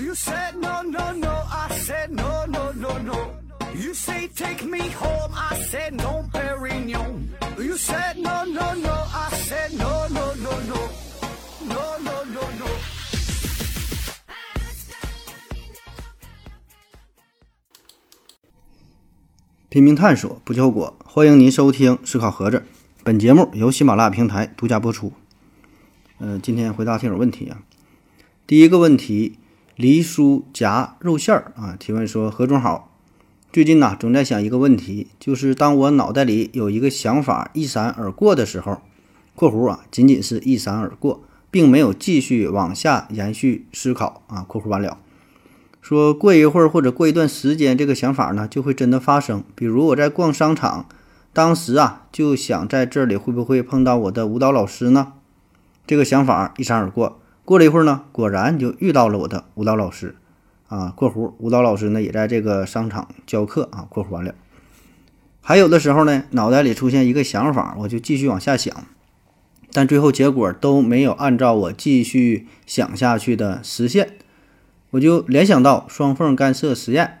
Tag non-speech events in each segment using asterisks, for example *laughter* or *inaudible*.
You said no, no, no. I said no, no, no, no. You say take me home. I said no, Perignon. You said no, no, no. I said no, no, no, no. No, no, no, no. 拼命探索，不计后果。欢迎您收听《思考盒子》，本节目由喜马拉雅平台独家播出。呃，今天回答听友问题啊。第一个问题，梨酥夹肉馅儿啊，提问说：何总好，最近呐总在想一个问题，就是当我脑袋里有一个想法一闪而过的时候（括弧啊，仅仅是一闪而过，并没有继续往下延续思考啊）（括弧完了）。说过一会儿或者过一段时间，这个想法呢就会真的发生。比如我在逛商场，当时啊就想在这里会不会碰到我的舞蹈老师呢？这个想法一闪而过，过了一会儿呢，果然就遇到了我的舞蹈老师啊。（括弧舞蹈老师呢也在这个商场教课啊。）（括弧完了）。还有的时候呢，脑袋里出现一个想法，我就继续往下想，但最后结果都没有按照我继续想下去的实现。我就联想到双缝干涉实验，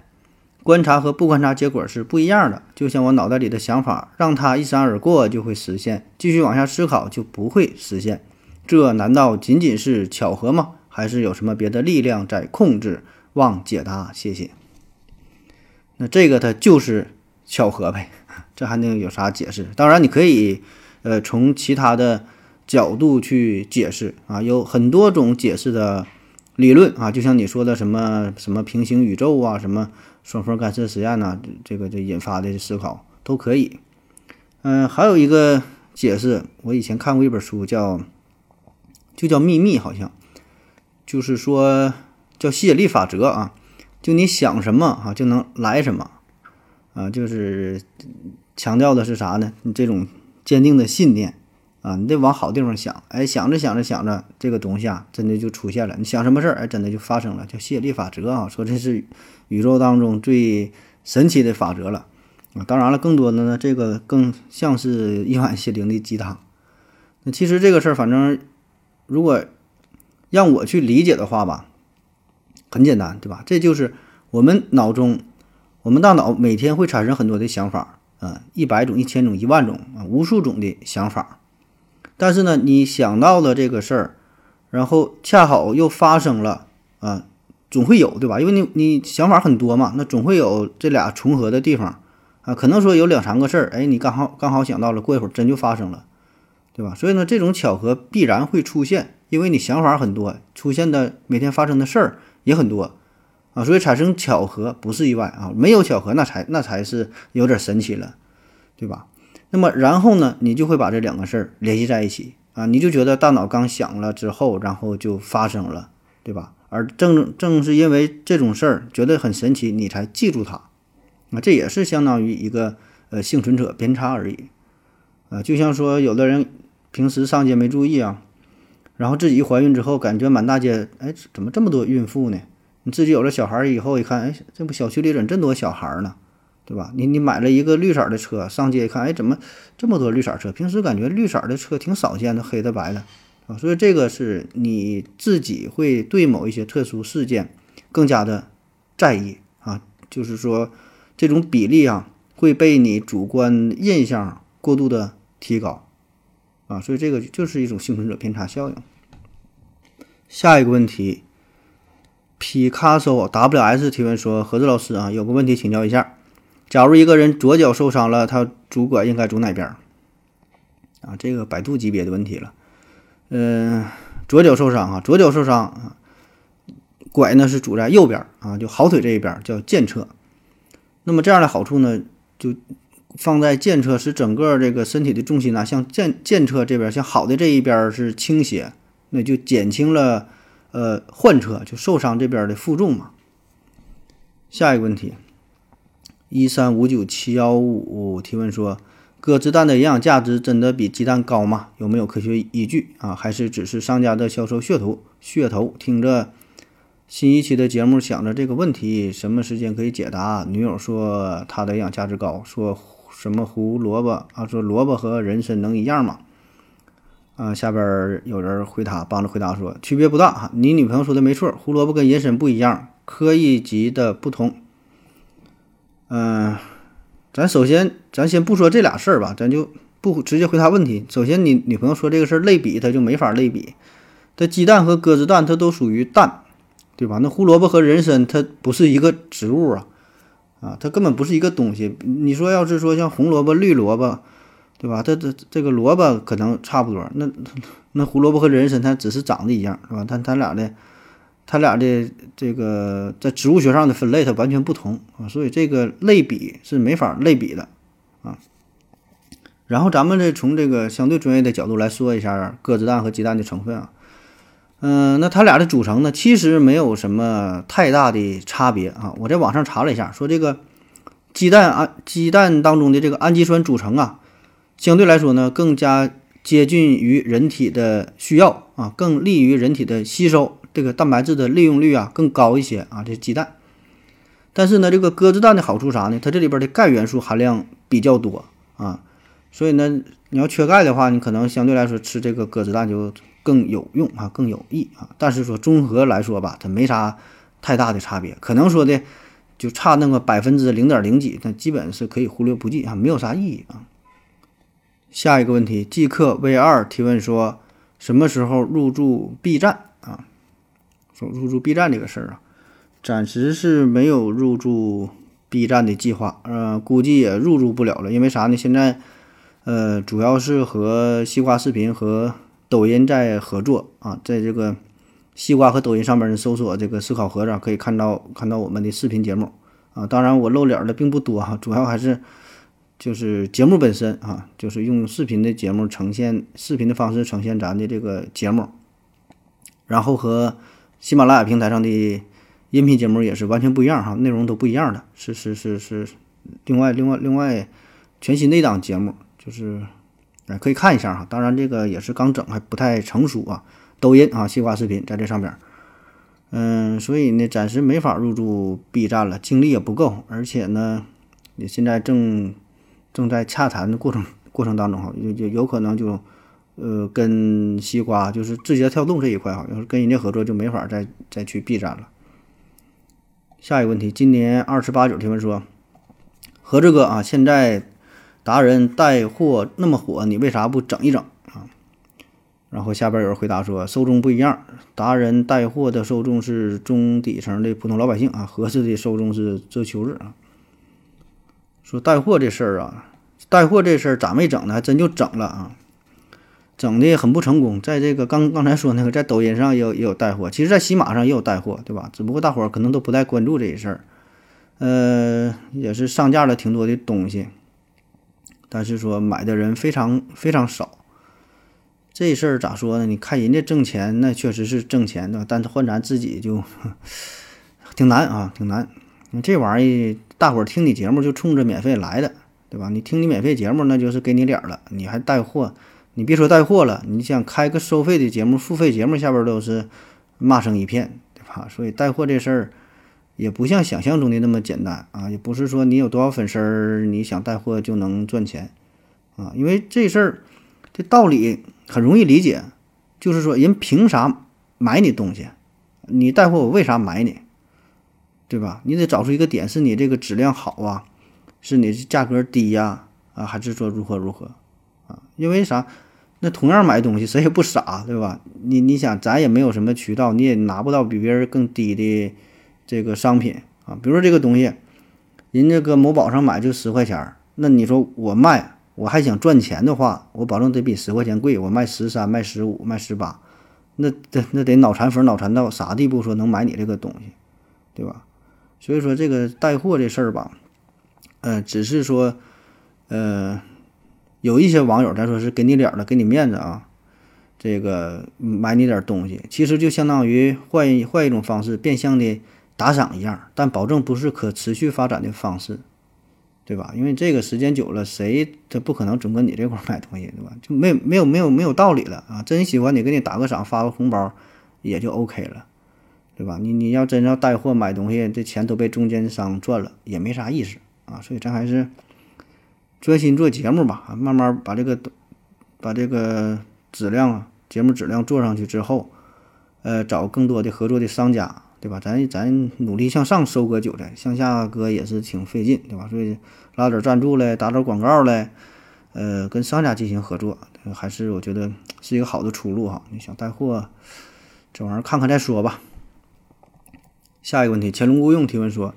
观察和不观察结果是不一样的。就像我脑袋里的想法，让它一闪而过就会实现，继续往下思考就不会实现。这难道仅仅是巧合吗？还是有什么别的力量在控制？望解答，谢谢。那这个它就是巧合呗，*laughs* 这还能有啥解释？当然，你可以呃从其他的角度去解释啊，有很多种解释的。理论啊，就像你说的什么什么平行宇宙啊，什么双缝干涉实验呐，这个这引发的思考都可以。嗯，还有一个解释，我以前看过一本书，叫就叫秘密，好像就是说叫吸引力法则啊，就你想什么啊，就能来什么啊，就是强调的是啥呢？你这种坚定的信念。啊，你得往好地方想，哎，想着想着想着，这个东西啊，真的就出现了。你想什么事儿，哎，真的就发生了，叫吸引力法则啊。说这是宇宙当中最神奇的法则了啊。当然了，更多的呢，这个更像是一碗心灵的鸡汤。那其实这个事儿，反正如果让我去理解的话吧，很简单，对吧？这就是我们脑中，我们大脑每天会产生很多的想法啊，一百种、一千种、一万种啊，无数种的想法。但是呢，你想到了这个事儿，然后恰好又发生了啊，总会有对吧？因为你你想法很多嘛，那总会有这俩重合的地方啊。可能说有两三个事儿，哎，你刚好刚好想到了，过一会儿真就发生了，对吧？所以呢，这种巧合必然会出现，因为你想法很多，出现的每天发生的事儿也很多啊，所以产生巧合不是意外啊，没有巧合那才那才是有点神奇了，对吧？那么然后呢，你就会把这两个事儿联系在一起啊，你就觉得大脑刚想了之后，然后就发生了，对吧？而正正是因为这种事儿觉得很神奇，你才记住它，啊，这也是相当于一个呃幸存者偏差而已，啊，就像说有的人平时上街没注意啊，然后自己怀孕之后，感觉满大街，哎，怎么这么多孕妇呢？你自己有了小孩以后一看，哎，这不小区里怎么这么多小孩呢？对吧？你你买了一个绿色的车，上街一看，哎，怎么这么多绿色车？平时感觉绿色的车挺少见的，黑的白的，啊，所以这个是你自己会对某一些特殊事件更加的在意啊，就是说这种比例啊会被你主观印象过度的提高啊，所以这个就是一种幸存者偏差效应。下一个问题，Picasso WS 提问说：何子老师啊，有个问题请教一下。假如一个人左脚受伤了，他拄拐应该拄哪边？啊，这个百度级别的问题了。嗯，左脚受伤啊，左脚受伤啊，拐呢是拄在右边啊，就好腿这一边叫健侧。那么这样的好处呢，就放在健侧，使整个这个身体的重心呢向健健侧这边，向好的这一边是倾斜，那就减轻了呃患侧就受伤这边的负重嘛。下一个问题。一三五九七幺五提问说：鸽子蛋的营养价值真的比鸡蛋高吗？有没有科学依据啊？还是只是商家的销售噱头？噱头？听着新一期的节目，想着这个问题什么时间可以解答？女友说它的营养价值高，说什么胡萝卜啊？说萝卜和人参能一样吗？啊，下边有人回答，帮着回答说区别不大哈。你女朋友说的没错，胡萝卜跟人参不一样，科一级的不同。嗯，咱首先咱先不说这俩事儿吧，咱就不直接回答问题。首先，你女朋友说这个事儿类比，它就没法类比。这鸡蛋和鸽子蛋，它都属于蛋，对吧？那胡萝卜和人参，它不是一个植物啊，啊，它根本不是一个东西。你说要是说像红萝卜、绿萝卜，对吧？它这这个萝卜可能差不多，那 *laughs* 那胡萝卜和人参它只是长得一样，是吧？但它俩的，它俩的这个在植物学上的分类它完全不同啊，所以这个类比是没法类比的啊。然后咱们这从这个相对专业的角度来说一下鸽子蛋和鸡蛋的成分啊。嗯，那它俩的组成呢，其实没有什么太大的差别啊。我在网上查了一下，说这个鸡蛋氨鸡蛋当中的这个氨基酸组成啊，相对来说呢，更加接近于人体的需要啊，更利于人体的吸收，这个蛋白质的利用率啊更高一些啊。这鸡蛋，但是呢，这个鸽子蛋的好处啥呢？它这里边的钙元素含量比较多啊，所以呢，你要缺钙的话，你可能相对来说吃这个鸽子蛋就。更有用啊，更有益啊，但是说综合来说吧，它没啥太大的差别，可能说的就差那么百分之零点零几，那基本是可以忽略不计啊，没有啥意义啊。下一个问题，即刻 V 二提问说，什么时候入驻 B 站啊？说入驻 B 站这个事儿啊，暂时是没有入驻 B 站的计划，呃，估计也入驻不了了，因为啥呢？现在呃，主要是和西瓜视频和抖音在合作啊，在这个西瓜和抖音上面呢，搜索这个思考盒子，可以看到看到我们的视频节目啊。当然我露脸的并不多哈，*laughs* 主要还是就是节目本身啊，就是用视频的节目呈现视频的方式呈现咱的这个节目，然后和喜马拉雅平台上的音频节目也是完全不一样哈，内容都不一样的，是是是是另外另外另外全新的一档节目，就是。可以看一下哈，当然这个也是刚整，还不太成熟啊。抖音啊，西瓜视频在这上边，嗯，所以呢，暂时没法入驻 B 站了，精力也不够，而且呢，你现在正正在洽谈的过程过程当中哈，就就有可能就呃跟西瓜就是字节跳动这一块哈，要是跟人家合作，就没法再再去 B 站了。下一个问题，今年二十八九提问说，何志哥啊，现在。达人带货那么火，你为啥不整一整啊？然后下边有人回答说，受众不一样，达人带货的受众是中底层的普通老百姓啊，合适的受众是这秋日啊。说带货这事儿啊，带货这事儿咋没整呢？还真就整了啊，整的很不成功。在这个刚刚才说那个，在抖音上也有也有带货，其实在喜马上也有带货，对吧？只不过大伙儿可能都不太关注这些事儿，呃，也是上架了挺多的东西。但是说买的人非常非常少，这事儿咋说呢？你看人家挣钱，那确实是挣钱的，但是换咱自己就 *laughs* 挺难啊，挺难。这玩意儿，大伙儿听你节目就冲着免费来的，对吧？你听你免费节目，那就是给你脸了。你还带货，你别说带货了，你想开个收费的节目、付费节目，下边都是骂声一片，对吧？所以带货这事儿。也不像想象中的那么简单啊！也不是说你有多少粉丝儿，你想带货就能赚钱啊！因为这事儿这道理很容易理解，就是说人凭啥买你东西？你带货我为啥买你？对吧？你得找出一个点，是你这个质量好啊，是你价格低呀啊，还是说如何如何啊？因为啥？那同样买东西谁也不傻，对吧？你你想咱也没有什么渠道，你也拿不到比别人更低的。这个商品啊，比如说这个东西，人家搁某宝上买就十块钱，那你说我卖，我还想赚钱的话，我保证得比十块钱贵，我卖十三、卖十五、卖十八，那这那得脑残粉脑残到啥地步，说能买你这个东西，对吧？所以说这个带货这事儿吧，呃，只是说，呃，有一些网友咱说是给你脸了，给你面子啊，这个买你点东西，其实就相当于换一换一种方式，变相的。打赏一样，但保证不是可持续发展的方式，对吧？因为这个时间久了，谁他不可能总跟你这块买东西，对吧？就没没有没有没有道理了啊！真喜欢你，给你打个赏，发个红包，也就 OK 了，对吧？你你要真要带货买东西，这钱都被中间商赚了，也没啥意思啊！所以咱还是专心做节目吧，慢慢把这个把这个质量啊，节目质量做上去之后，呃，找更多的合作的商家，对吧？咱咱努力向上收割韭菜，向下割也是挺费劲，对吧？所以拉点赞助嘞，打点广告嘞，呃，跟商家进行合作，还是我觉得是一个好的出路哈。你想带货，这玩意儿看看再说吧。下一个问题，乾隆无用提问说，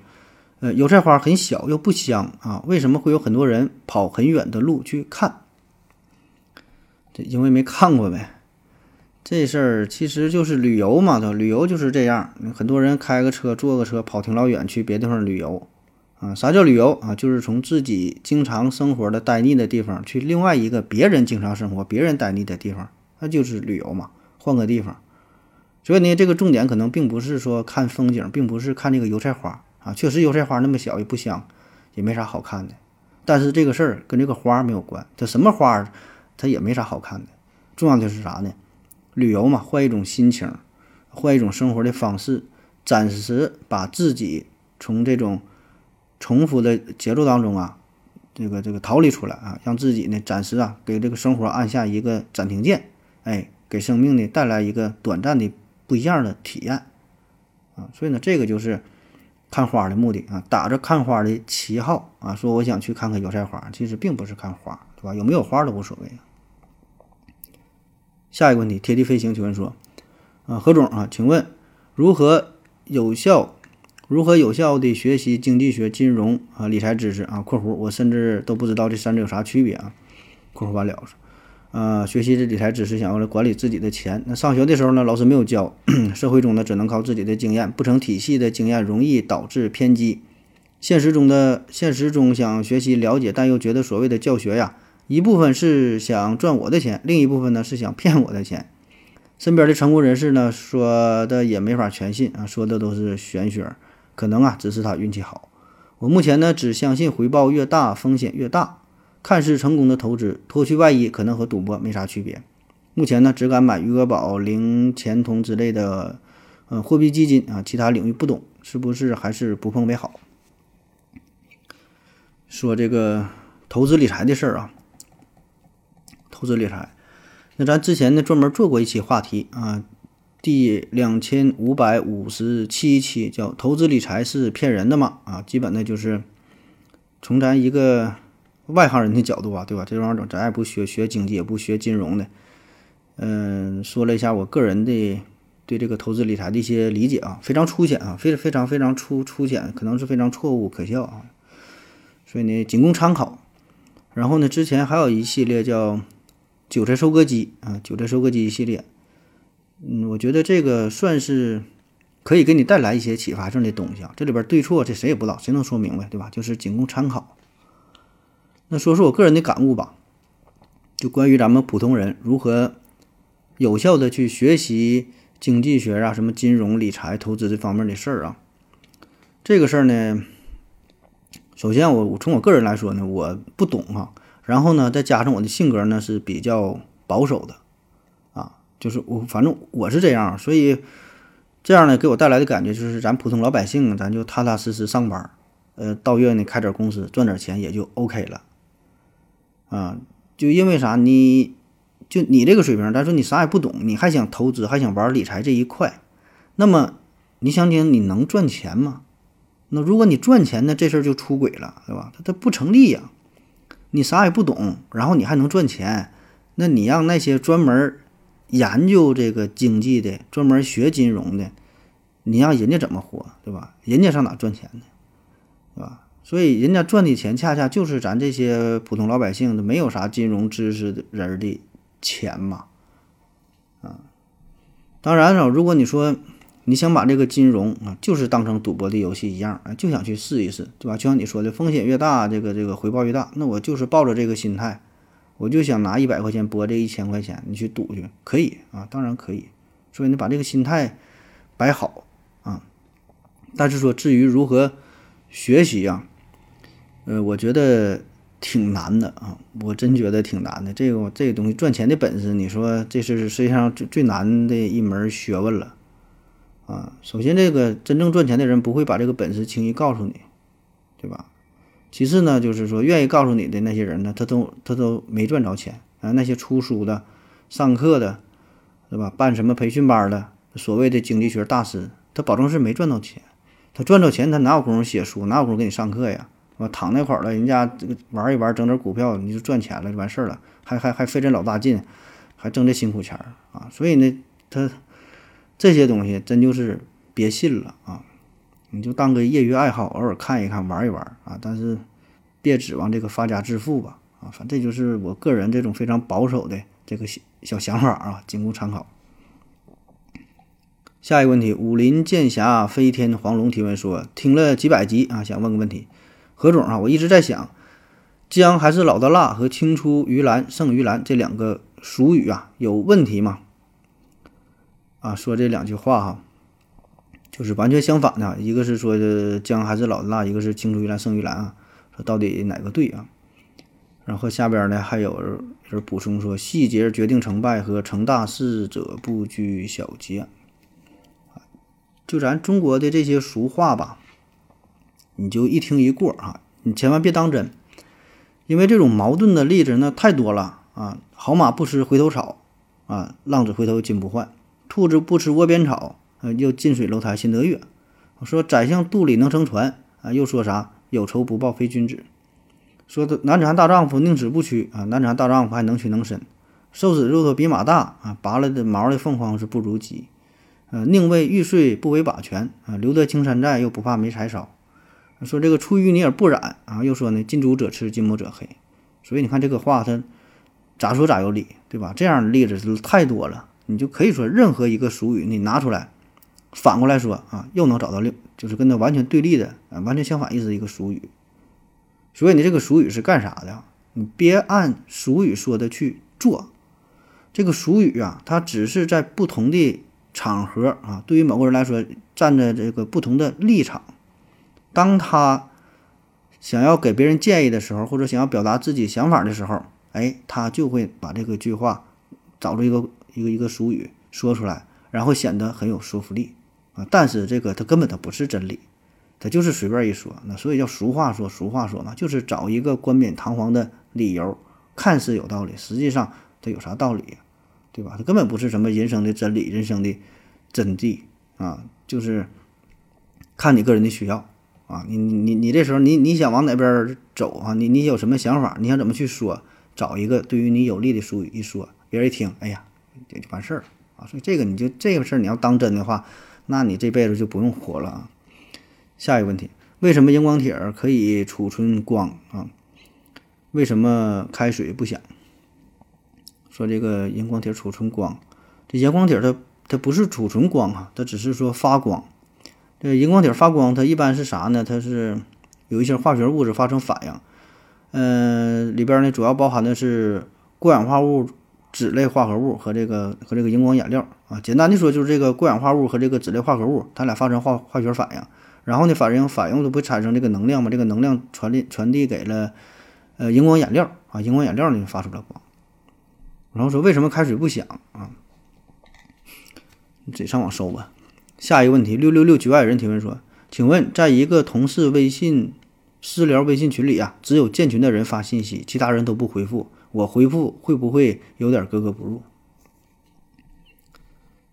呃，油菜花很小又不香啊，为什么会有很多人跑很远的路去看？这因为没看过呗。这事儿其实就是旅游嘛，对吧？旅游就是这样，很多人开个车、坐个车跑挺老远去别地方旅游啊。啥叫旅游啊？就是从自己经常生活的呆腻的地方去另外一个别人经常生活、别人呆腻的地方，那就是旅游嘛，换个地方。所以呢，这个重点可能并不是说看风景，并不是看这个油菜花啊。确实，油菜花那么小也不香，也没啥好看的。但是这个事儿跟这个花没有关，它什么花？它也没啥好看的，重要的是啥呢？旅游嘛，换一种心情，换一种生活的方式，暂时把自己从这种重复的节奏当中啊，这个这个逃离出来啊，让自己呢暂时啊给这个生活按下一个暂停键，哎，给生命呢带来一个短暂的不一样的体验啊。所以呢，这个就是看花的目的啊，打着看花的旗号啊，说我想去看看油菜花，其实并不是看花。对吧？有没有花都无所谓。下一个问题，贴地飞行请问说，啊，何总啊，请问如何有效、如何有效的学习经济学、金融啊、理财知识啊？（括弧我甚至都不知道这三者有啥区别啊？）（括弧完了啊，学习这理财知识，想要来管理自己的钱。那上学的时候呢，老师没有教，*coughs* 社会中呢，只能靠自己的经验，不成体系的经验容易导致偏激。现实中的现实中想学习了解，但又觉得所谓的教学呀。一部分是想赚我的钱，另一部分呢是想骗我的钱。身边的成功人士呢说的也没法全信啊，说的都是玄学，可能啊只是他运气好。我目前呢只相信回报越大风险越大，看似成功的投资脱去外衣可能和赌博没啥区别。目前呢只敢买余额宝、零钱通之类的，嗯，货币基金啊，其他领域不懂，是不是还是不碰为好？说这个投资理财的事儿啊。投资理财，那咱之前呢专门做过一期话题啊，第两千五百五十七期叫“投资理财是骗人的吗？”啊，基本呢就是从咱一个外行人的角度啊，对吧？这玩意儿咱也不学学经济，也不学金融的，嗯，说了一下我个人的对这个投资理财的一些理解啊，非常粗浅啊，非非常非常粗粗浅，可能是非常错误可笑啊，所以呢仅供参考。然后呢，之前还有一系列叫。韭菜收割机啊，韭菜收割机系列，嗯，我觉得这个算是可以给你带来一些启发性的东西啊。这里边对错，这谁也不知道，谁能说明白，对吧？就是仅供参考。那说说我个人的感悟吧，就关于咱们普通人如何有效的去学习经济学啊、什么金融、理财、投资这方面的事儿啊。这个事儿呢，首先我从我个人来说呢，我不懂哈。然后呢，再加上我的性格呢是比较保守的，啊，就是我反正我是这样，所以这样呢给我带来的感觉就是咱普通老百姓，咱就踏踏实实上班，呃，到月呢开点公司赚点钱也就 OK 了，啊，就因为啥？你就你这个水平，咱说你啥也不懂，你还想投资，还想玩理财这一块，那么你想想你能赚钱吗？那如果你赚钱呢，这事儿就出轨了，对吧？它它不成立呀。你啥也不懂，然后你还能赚钱，那你让那些专门研究这个经济的、专门学金融的，你让人家怎么活，对吧？人家上哪赚钱呢，对吧？所以人家赚的钱恰恰就是咱这些普通老百姓的没有啥金融知识的人的钱嘛，啊，当然了，如果你说。你想把这个金融啊，就是当成赌博的游戏一样，啊，就想去试一试，对吧？就像你说的，风险越大，这个这个回报越大。那我就是抱着这个心态，我就想拿一百块钱博这一千块钱，你去赌去，可以啊，当然可以。所以你把这个心态摆好啊。但是说至于如何学习啊，呃，我觉得挺难的啊，我真觉得挺难的。这个这个东西赚钱的本事，你说这是世界上最最难的一门学问了。啊，首先，这个真正赚钱的人不会把这个本事轻易告诉你，对吧？其次呢，就是说愿意告诉你的那些人呢，他都他都没赚着钱啊。那些出书的，上课的，对吧？办什么培训班的，所谓的经济学大师，他保证是没赚到钱。他赚着钱，他哪有功夫写书，哪有功夫给你上课呀？我躺那块儿了，人家玩一玩，整点股票，你就赚钱了，就完事儿了，还还还费这老大劲，还挣这辛苦钱儿啊！所以呢，他这些东西真就是别信了啊！你就当个业余爱好，偶尔看一看，玩一玩啊！但是别指望这个发家致富吧啊！反正就是我个人这种非常保守的这个小小想法啊，仅供参考。下一个问题，武林剑侠飞天黄龙提问说：“听了几百集啊，想问个问题，何总啊，我一直在想，姜还是老的辣和青出于蓝胜于蓝这两个俗语啊，有问题吗？”啊，说这两句话哈，就是完全相反的，一个是说的姜还是老的辣，一个是青出于蓝胜于蓝啊，说到底哪个对啊？然后下边呢还有人补充说：“细节决定成败，和成大事者不拘小节。”就咱中国的这些俗话吧，你就一听一过啊，你千万别当真，因为这种矛盾的例子那太多了啊。好马不吃回头草啊，浪子回头金不换；兔子不吃窝边草，呃，又近水楼台先得月。说宰相肚里能撑船啊，又说啥有仇不报非君子。说的男子汉大丈夫宁死不屈啊，男子汉大丈夫还能屈能伸。瘦子肉头比马大啊，拔了的毛的凤凰是不如鸡。呃，宁为玉碎不为瓦全啊，留得青山在，又不怕没柴烧。说这个出淤泥而不染啊，又说呢，近朱者赤，近墨者黑。所以你看这个话，它咋说咋有理，对吧？这样的例子是太多了，你就可以说任何一个俗语，你拿出来，反过来说啊，又能找到另就是跟它完全对立的啊，完全相反意思一个俗语。所以你这个俗语是干啥的？你别按俗语说的去做。这个俗语啊，它只是在不同的。场合啊，对于某个人来说，站在这个不同的立场，当他想要给别人建议的时候，或者想要表达自己想法的时候，哎，他就会把这个句话找出一个一个一个俗语说出来，然后显得很有说服力啊。但是这个它根本它不是真理，它就是随便一说。那所以叫俗话说，俗话说嘛，就是找一个冠冕堂皇的理由，看似有道理，实际上它有啥道理？对吧？它根本不是什么人生的真理、人生的真谛啊，就是看你个人的需要啊。你你你这时候你你想往哪边走啊？你你有什么想法？你想怎么去说？找一个对于你有利的俗语一说，别人一听，哎呀，也就完事儿啊。所以这个你就这个事儿你要当真的话，那你这辈子就不用活了啊。下一个问题，为什么荧光铁可以储存光啊？为什么开水不响？说这个荧光铁储存光，这荧光铁它它不是储存光啊，它只是说发光。这荧光铁发光，它一般是啥呢？它是有一些化学物质发生反应，嗯，里边呢主要包含的是过氧化物、酯类化合物和这个和这个荧光染料啊。简单的说，就是这个过氧化物和这个酯类化合物，它俩发生化化学反应，然后呢反应反应都不产生这个能量嘛？这个能量传递传递给了呃荧光染料啊，荧光染料呢发出了光。然后说为什么开水不响啊？你自己上网搜吧。下一个问题，六六六局外人提问说：“请问，在一个同事微信私聊微信群里啊，只有建群的人发信息，其他人都不回复，我回复会不会有点格格不入？”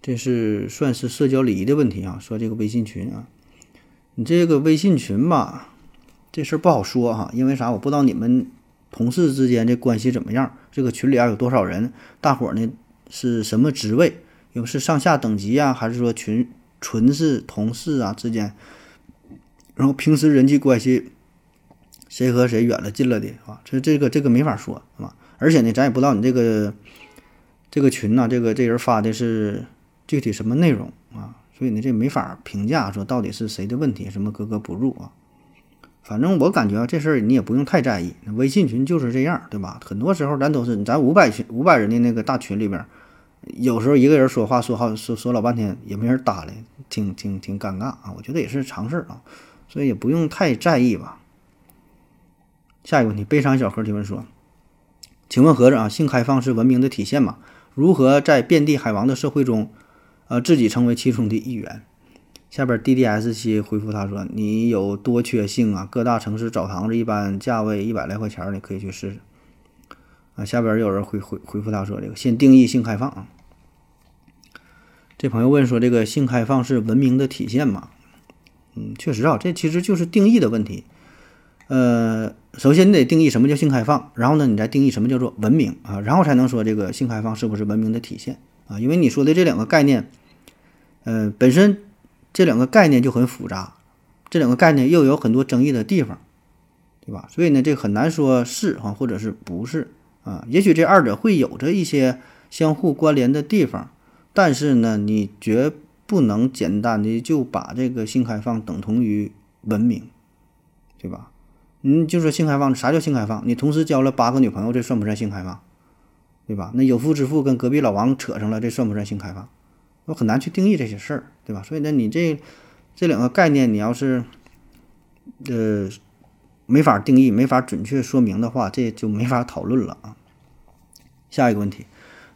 这是算是社交礼仪的问题啊。说这个微信群啊，你这个微信群吧，这事儿不好说哈，因为啥？我不知道你们。同事之间这关系怎么样？这个群里啊有多少人？大伙儿呢是什么职位？有是上下等级呀，还是说群纯是同事啊之间？然后平时人际关系谁和谁远了近了的啊？这这个这个没法说啊。而且呢，咱也不知道你这个这个群呢，这个这人发的是具体什么内容啊？所以呢，这没法评价说到底是谁的问题，什么格格不入啊？反正我感觉啊，这事儿你也不用太在意。微信群就是这样，对吧？很多时候咱都是咱五百群五百人的那个大群里边，有时候一个人说话说好说说老半天也没人搭理，挺挺挺尴尬啊。我觉得也是常事儿啊，所以也不用太在意吧。下一个问题，悲伤小何提问说：“请问何子啊，性开放是文明的体现吗？如何在遍地海王的社会中，呃，自己成为其中的一员？”下边 D D S 七回复他说：“你有多缺性啊？各大城市澡堂子一般价位一百来块钱，你可以去试试。”啊，下边有人回回回复他说这个先定义性开放啊。这朋友问说这个性开放是文明的体现吗？嗯，确实啊，这其实就是定义的问题。呃，首先你得定义什么叫性开放，然后呢，你再定义什么叫做文明啊，然后才能说这个性开放是不是文明的体现啊？因为你说的这两个概念，呃，本身这两个概念就很复杂，这两个概念又有很多争议的地方，对吧？所以呢，这很难说是啊，或者是不是啊？也许这二者会有着一些相互关联的地方，但是呢，你绝不能简单的就把这个性开放等同于文明，对吧？你就说性开放，啥叫性开放？你同时交了八个女朋友，这算不算性开放？对吧？那有夫之妇跟隔壁老王扯上了，这算不算性开放？我很难去定义这些事儿，对吧？所以呢，你这这两个概念，你要是呃没法定义、没法准确说明的话，这就没法讨论了啊。下一个问题。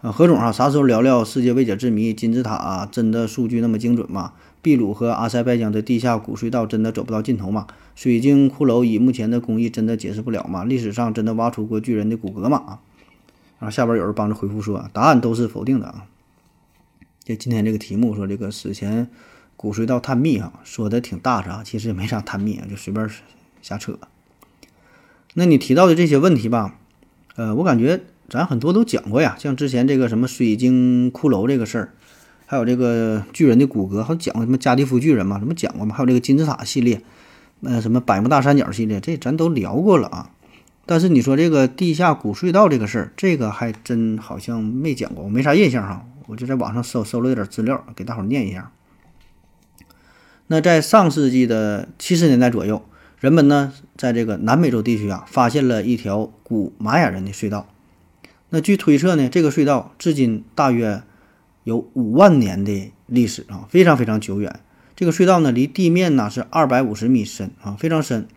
啊，何总啊，啥时候聊聊世界未解之谜金字塔？真的数据那么精准吗？秘鲁和阿塞拜疆的地下古隧道真的走不到尽头吗？水晶骷髅以目前的工艺真的解释不了吗？历史上真的挖出过巨人的骨骼吗？啊，然后下边有人帮着回复说，答案都是否定的啊。这今天这个题目说这个史前古隧道探秘啊，说的挺大啊，其实也没啥探秘啊，就随便瞎扯。那你提到的这些问题吧，呃，我感觉。咱很多都讲过呀，像之前这个什么水晶骷髅这个事儿，还有这个巨人的骨骼，还讲过什么加利福巨人嘛，什么讲过嘛？还有这个金字塔系列，呃，什么百慕大三角系列，这咱都聊过了啊。但是你说这个地下古隧道这个事儿，这个还真好像没讲过，我没啥印象哈。我就在网上搜搜了点资料，给大伙儿念一下。那在上世纪的七十年代左右，人们呢在这个南美洲地区啊，发现了一条古玛雅人的隧道。那据推测呢，这个隧道至今大约有五万年的历史啊，非常非常久远。这个隧道呢，离地面呢是二百五十米深啊，非常深。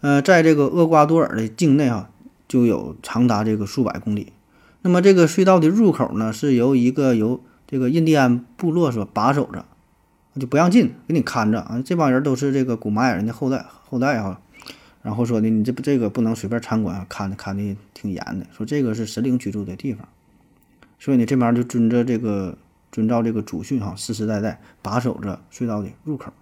呃，在这个厄瓜多尔的境内啊，就有长达这个数百公里。那么这个隧道的入口呢，是由一个由这个印第安部落所把守着，就不让进，给你看着啊。这帮人都是这个古玛雅人的后代后代啊。然后说的，你这不这个不能随便参观，看的看的挺严的。说这个是神灵居住的地方，所以呢，这边就遵着这个遵照这个祖训哈，世世代代把守着隧道的入口。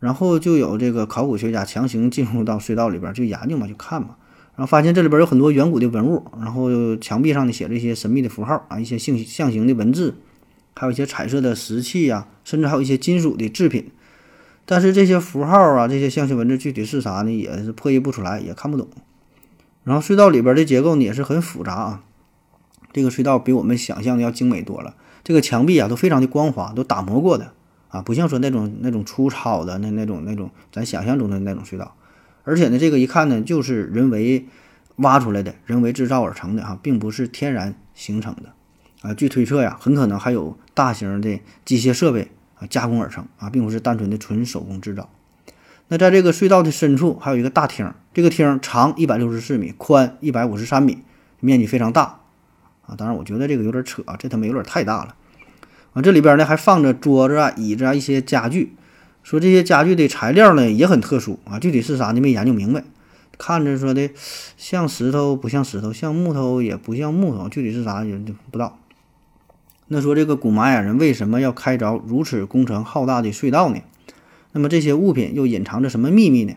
然后就有这个考古学家强行进入到隧道里边就研究嘛，就看嘛。然后发现这里边有很多远古的文物，然后墙壁上呢写着一些神秘的符号啊，一些象象形的文字，还有一些彩色的石器呀，甚至还有一些金属的制品。但是这些符号啊，这些象形文字具体是啥呢？也是破译不出来，也看不懂。然后隧道里边的结构呢也是很复杂啊。这个隧道比我们想象的要精美多了。这个墙壁啊都非常的光滑，都打磨过的啊，不像说那种那种粗糙的那那种那种咱想象中的那种隧道。而且呢，这个一看呢就是人为挖出来的，人为制造而成的哈，并不是天然形成的啊。据推测呀，很可能还有大型的机械设备啊。加工而成啊，并不是单纯的纯手工制造。那在这个隧道的深处还有一个大厅，这个厅长一百六十四米，宽一百五十三米，面积非常大啊。当然，我觉得这个有点扯啊，这他妈有点太大了啊。这里边呢还放着桌子啊、椅子啊一些家具，说这些家具的材料呢也很特殊啊，具体是啥呢没研究明白。看着说的像石头不像石头，像木头也不像木头，具体是啥也就不知道。那说这个古玛雅人为什么要开凿如此工程浩大的隧道呢？那么这些物品又隐藏着什么秘密呢？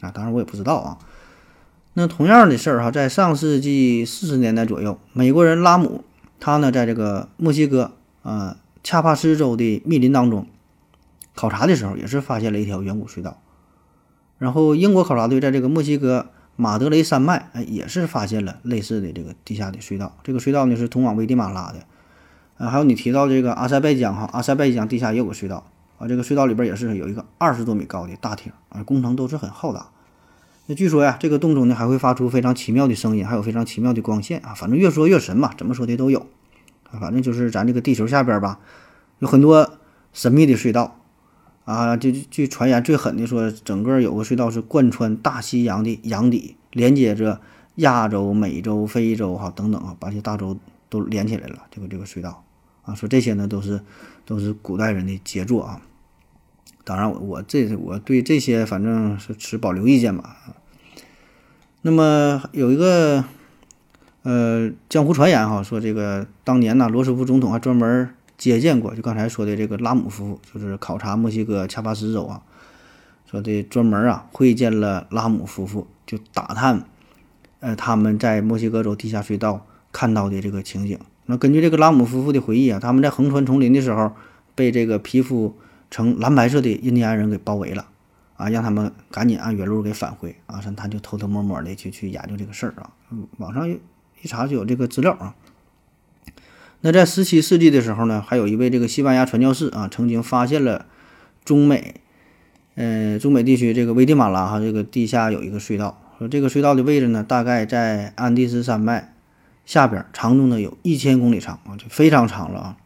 啊，当然我也不知道啊。那同样的事儿哈，在上世纪四十年代左右，美国人拉姆他呢在这个墨西哥啊恰帕斯州的密林当中考察的时候，也是发现了一条远古隧道。然后英国考察队在这个墨西哥马德雷山脉哎也是发现了类似的这个地下的隧道。这个隧道呢是通往危地马拉的。啊，还有你提到这个阿塞拜疆哈，阿塞拜疆地下也有个隧道啊，这个隧道里边也是有一个二十多米高的大厅啊，工程都是很浩大。那据说呀，这个洞中呢还会发出非常奇妙的声音，还有非常奇妙的光线啊，反正越说越神嘛，怎么说的都有啊，反正就是咱这个地球下边吧，有很多神秘的隧道啊，就据传言最狠的说，整个有个隧道是贯穿大西洋的洋底，连接着亚洲、美洲、非洲哈等等啊，把这大洲都连起来了，这个这个隧道。啊，说这些呢都是都是古代人的杰作啊。当然，我我这我对这些反正是持保留意见吧。那么有一个呃，江湖传言哈，说这个当年呢，罗斯福总统还专门接见过，就刚才说的这个拉姆夫妇，就是考察墨西哥恰巴斯州啊，说的专门啊会见了拉姆夫妇，就打探，呃，他们在墨西哥州地下隧道看到的这个情景。那根据这个拉姆夫妇的回忆啊，他们在横穿丛林的时候，被这个皮肤成蓝白色的印第安人给包围了，啊，让他们赶紧按原路给返回啊，说他就偷偷摸摸的去去研究这个事儿啊，网上。一查就有这个资料啊。那在十七世纪的时候呢，还有一位这个西班牙传教士啊，曾经发现了中美，呃，中美地区这个危地马拉哈这个地下有一个隧道，说这个隧道的位置呢，大概在安第斯山脉下边，长度呢有一千公里长啊，就非常长了啊。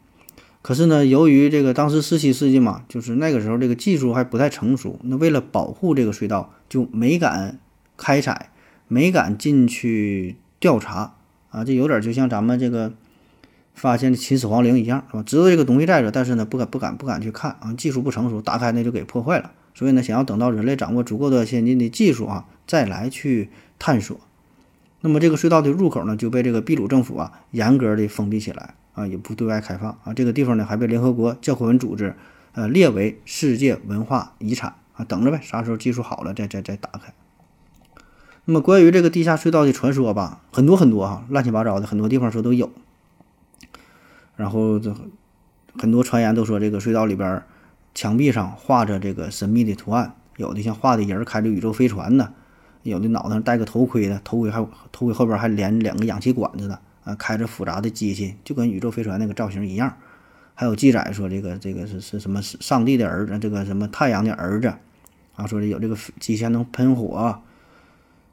可是呢，由于这个当时十七世纪嘛，就是那个时候这个技术还不太成熟，那为了保护这个隧道，就没敢开采，没敢进去调查。啊，这有点就像咱们这个发现的秦始皇陵一样，是吧？知道这个东西在这，但是呢，不敢、不敢、不敢去看啊，技术不成熟，打开那就给破坏了。所以呢，想要等到人类掌握足够的先进的技术啊，再来去探索，那么这个隧道的入口呢，就被这个秘鲁政府啊严格的封闭起来啊，也不对外开放啊。这个地方呢，还被联合国教科文组织呃列为世界文化遗产啊，等着呗，啥时候技术好了再再再打开。那么关于这个地下隧道的传说吧，很多很多哈，乱七八糟的，很多地方说都有。然后这很多传言都说这个隧道里边墙壁上画着这个神秘的图案，有的像画的人开着宇宙飞船的，有的脑袋上戴个头盔的，头盔还头盔后边还连两个氧气管子的啊，开着复杂的机器，就跟宇宙飞船那个造型一样。还有记载说这个这个是是什么上帝的儿子，这个什么太阳的儿子啊，说的有这个机器能喷火。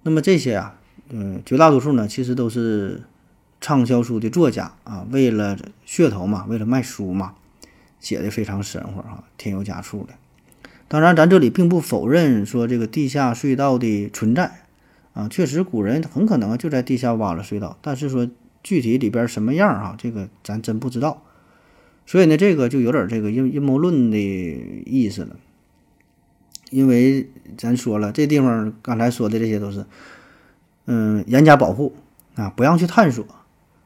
那么这些啊，嗯，绝大多数呢，其实都是畅销书的作家啊，为了噱头嘛，为了卖书嘛，写的非常神乎啊，添油加醋的。当然，咱这里并不否认说这个地下隧道的存在啊，确实古人很可能就在地下挖了隧道，但是说具体里边什么样啊，这个咱真不知道。所以呢，这个就有点这个阴阴谋论的意思了。因为咱说了，这地方刚才说的这些都是，嗯，严加保护啊，不让去探索。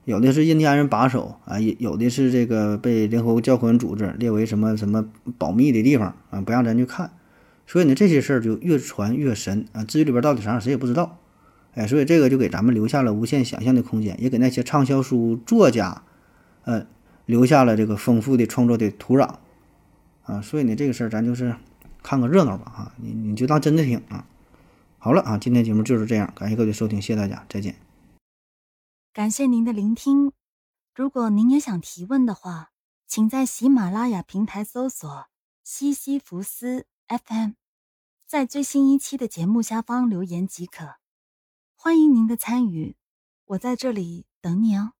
有的是印第安人把守啊，有有的是这个被联合国教科文组织列为什么什么保密的地方啊，不让咱去看。所以呢，这些事儿就越传越神啊。至于里边到底啥样，谁也不知道。哎，所以这个就给咱们留下了无限想象的空间，也给那些畅销书作家，呃，留下了这个丰富的创作的土壤啊。所以呢，这个事儿咱就是。看个热闹吧，哈，你你就当真的听啊。好了啊，今天节目就是这样，感谢各位收听，谢谢大家，再见。感谢您的聆听。如果您也想提问的话，请在喜马拉雅平台搜索“西西弗斯 FM”，在最新一期的节目下方留言即可。欢迎您的参与，我在这里等你哦。